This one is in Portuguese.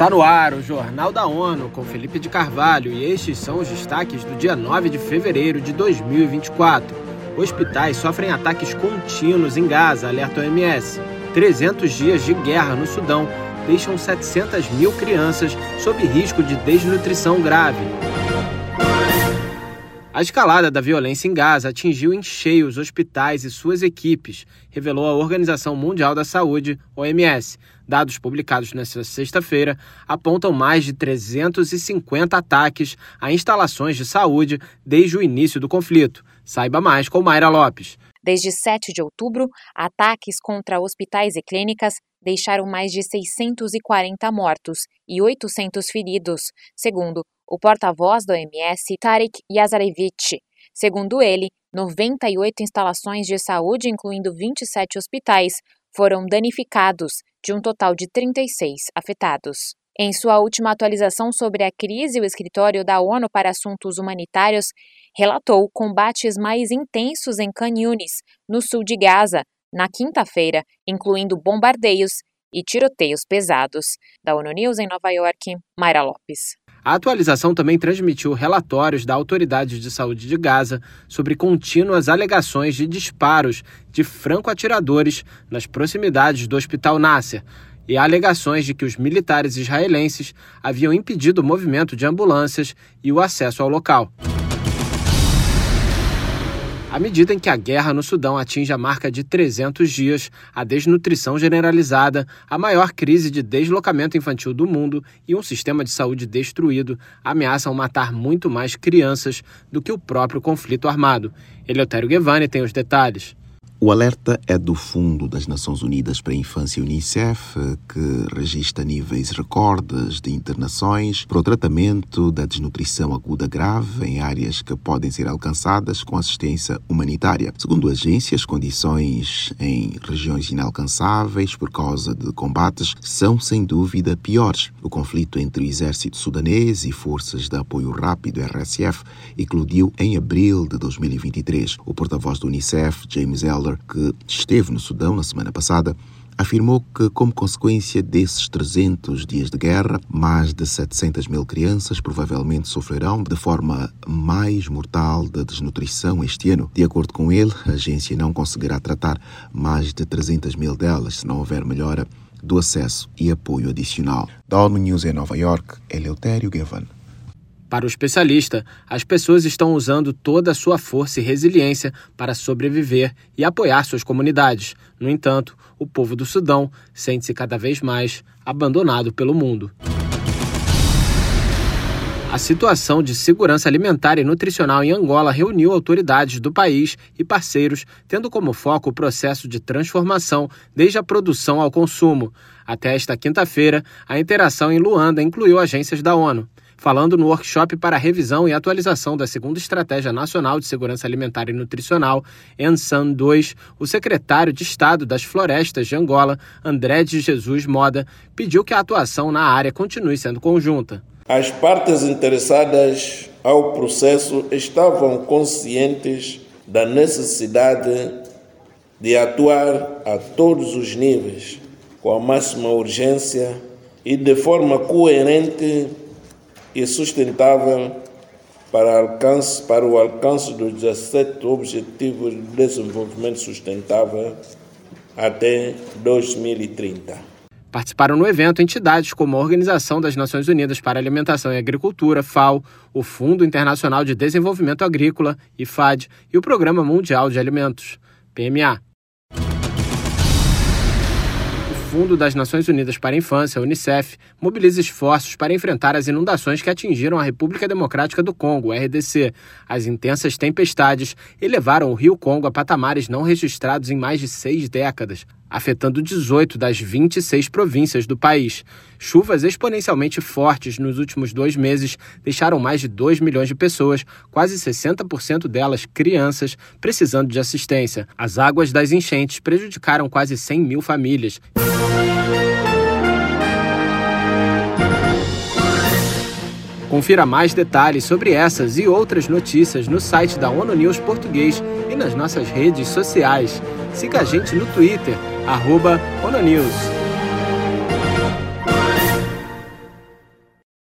Está no ar o Jornal da ONU com Felipe de Carvalho e estes são os destaques do dia 9 de fevereiro de 2024. Hospitais sofrem ataques contínuos em Gaza, alerta OMS. 300 dias de guerra no Sudão deixam 700 mil crianças sob risco de desnutrição grave. A escalada da violência em Gaza atingiu em cheio os hospitais e suas equipes, revelou a Organização Mundial da Saúde, OMS. Dados publicados nesta sexta-feira apontam mais de 350 ataques a instalações de saúde desde o início do conflito. Saiba mais com Mayra Lopes. Desde 7 de outubro, ataques contra hospitais e clínicas deixaram mais de 640 mortos e 800 feridos, segundo o porta-voz da OMS, Tarek Yazarevich. Segundo ele, 98 instalações de saúde, incluindo 27 hospitais, foram danificados, de um total de 36 afetados. Em sua última atualização sobre a crise, o escritório da ONU para Assuntos Humanitários relatou combates mais intensos em Khan Yunis, no sul de Gaza, na quinta-feira, incluindo bombardeios e tiroteios pesados. Da ONU News em Nova York, Mayra Lopes. A atualização também transmitiu relatórios da Autoridade de Saúde de Gaza sobre contínuas alegações de disparos de franco-atiradores nas proximidades do Hospital Nasser e alegações de que os militares israelenses haviam impedido o movimento de ambulâncias e o acesso ao local. À medida em que a guerra no Sudão atinge a marca de 300 dias, a desnutrição generalizada, a maior crise de deslocamento infantil do mundo e um sistema de saúde destruído ameaçam matar muito mais crianças do que o próprio conflito armado. Eleutério Guevani tem os detalhes. O alerta é do Fundo das Nações Unidas para a Infância Unicef, que registra níveis recordes de internações para o tratamento da desnutrição aguda grave em áreas que podem ser alcançadas com assistência humanitária. Segundo a agência, as condições em regiões inalcançáveis por causa de combates são sem dúvida piores. O conflito entre o exército sudanês e forças de apoio rápido RSF eclodiu em abril de 2023. O porta-voz do Unicef, James Elder, que esteve no Sudão na semana passada, afirmou que, como consequência desses 300 dias de guerra, mais de 700 mil crianças provavelmente sofrerão de forma mais mortal da desnutrição este ano. De acordo com ele, a agência não conseguirá tratar mais de 300 mil delas se não houver melhora do acesso e apoio adicional. Da ONU News em Nova York, Eleutério Gavan. Para o especialista, as pessoas estão usando toda a sua força e resiliência para sobreviver e apoiar suas comunidades. No entanto, o povo do Sudão sente-se cada vez mais abandonado pelo mundo. A situação de segurança alimentar e nutricional em Angola reuniu autoridades do país e parceiros, tendo como foco o processo de transformação desde a produção ao consumo. Até esta quinta-feira, a interação em Luanda incluiu agências da ONU. Falando no workshop para revisão e atualização da segunda Estratégia Nacional de Segurança Alimentar e Nutricional, ENSAN 2, o secretário de Estado das Florestas de Angola, André de Jesus Moda, pediu que a atuação na área continue sendo conjunta. As partes interessadas ao processo estavam conscientes da necessidade de atuar a todos os níveis com a máxima urgência e de forma coerente e sustentável para, alcance, para o alcance dos 17 Objetivos de Desenvolvimento Sustentável até 2030. Participaram no evento entidades como a Organização das Nações Unidas para Alimentação e Agricultura, FAO, o Fundo Internacional de Desenvolvimento Agrícola, IFAD, e o Programa Mundial de Alimentos, PMA. Fundo das Nações Unidas para a Infância, Unicef, mobiliza esforços para enfrentar as inundações que atingiram a República Democrática do Congo, RDC. As intensas tempestades elevaram o rio Congo a patamares não registrados em mais de seis décadas afetando 18 das 26 províncias do país. Chuvas exponencialmente fortes nos últimos dois meses deixaram mais de 2 milhões de pessoas, quase 60% delas crianças, precisando de assistência. As águas das enchentes prejudicaram quase 100 mil famílias. Confira mais detalhes sobre essas e outras notícias no site da ONU News Português e nas nossas redes sociais. Siga a gente no Twitter, arroba ONU News.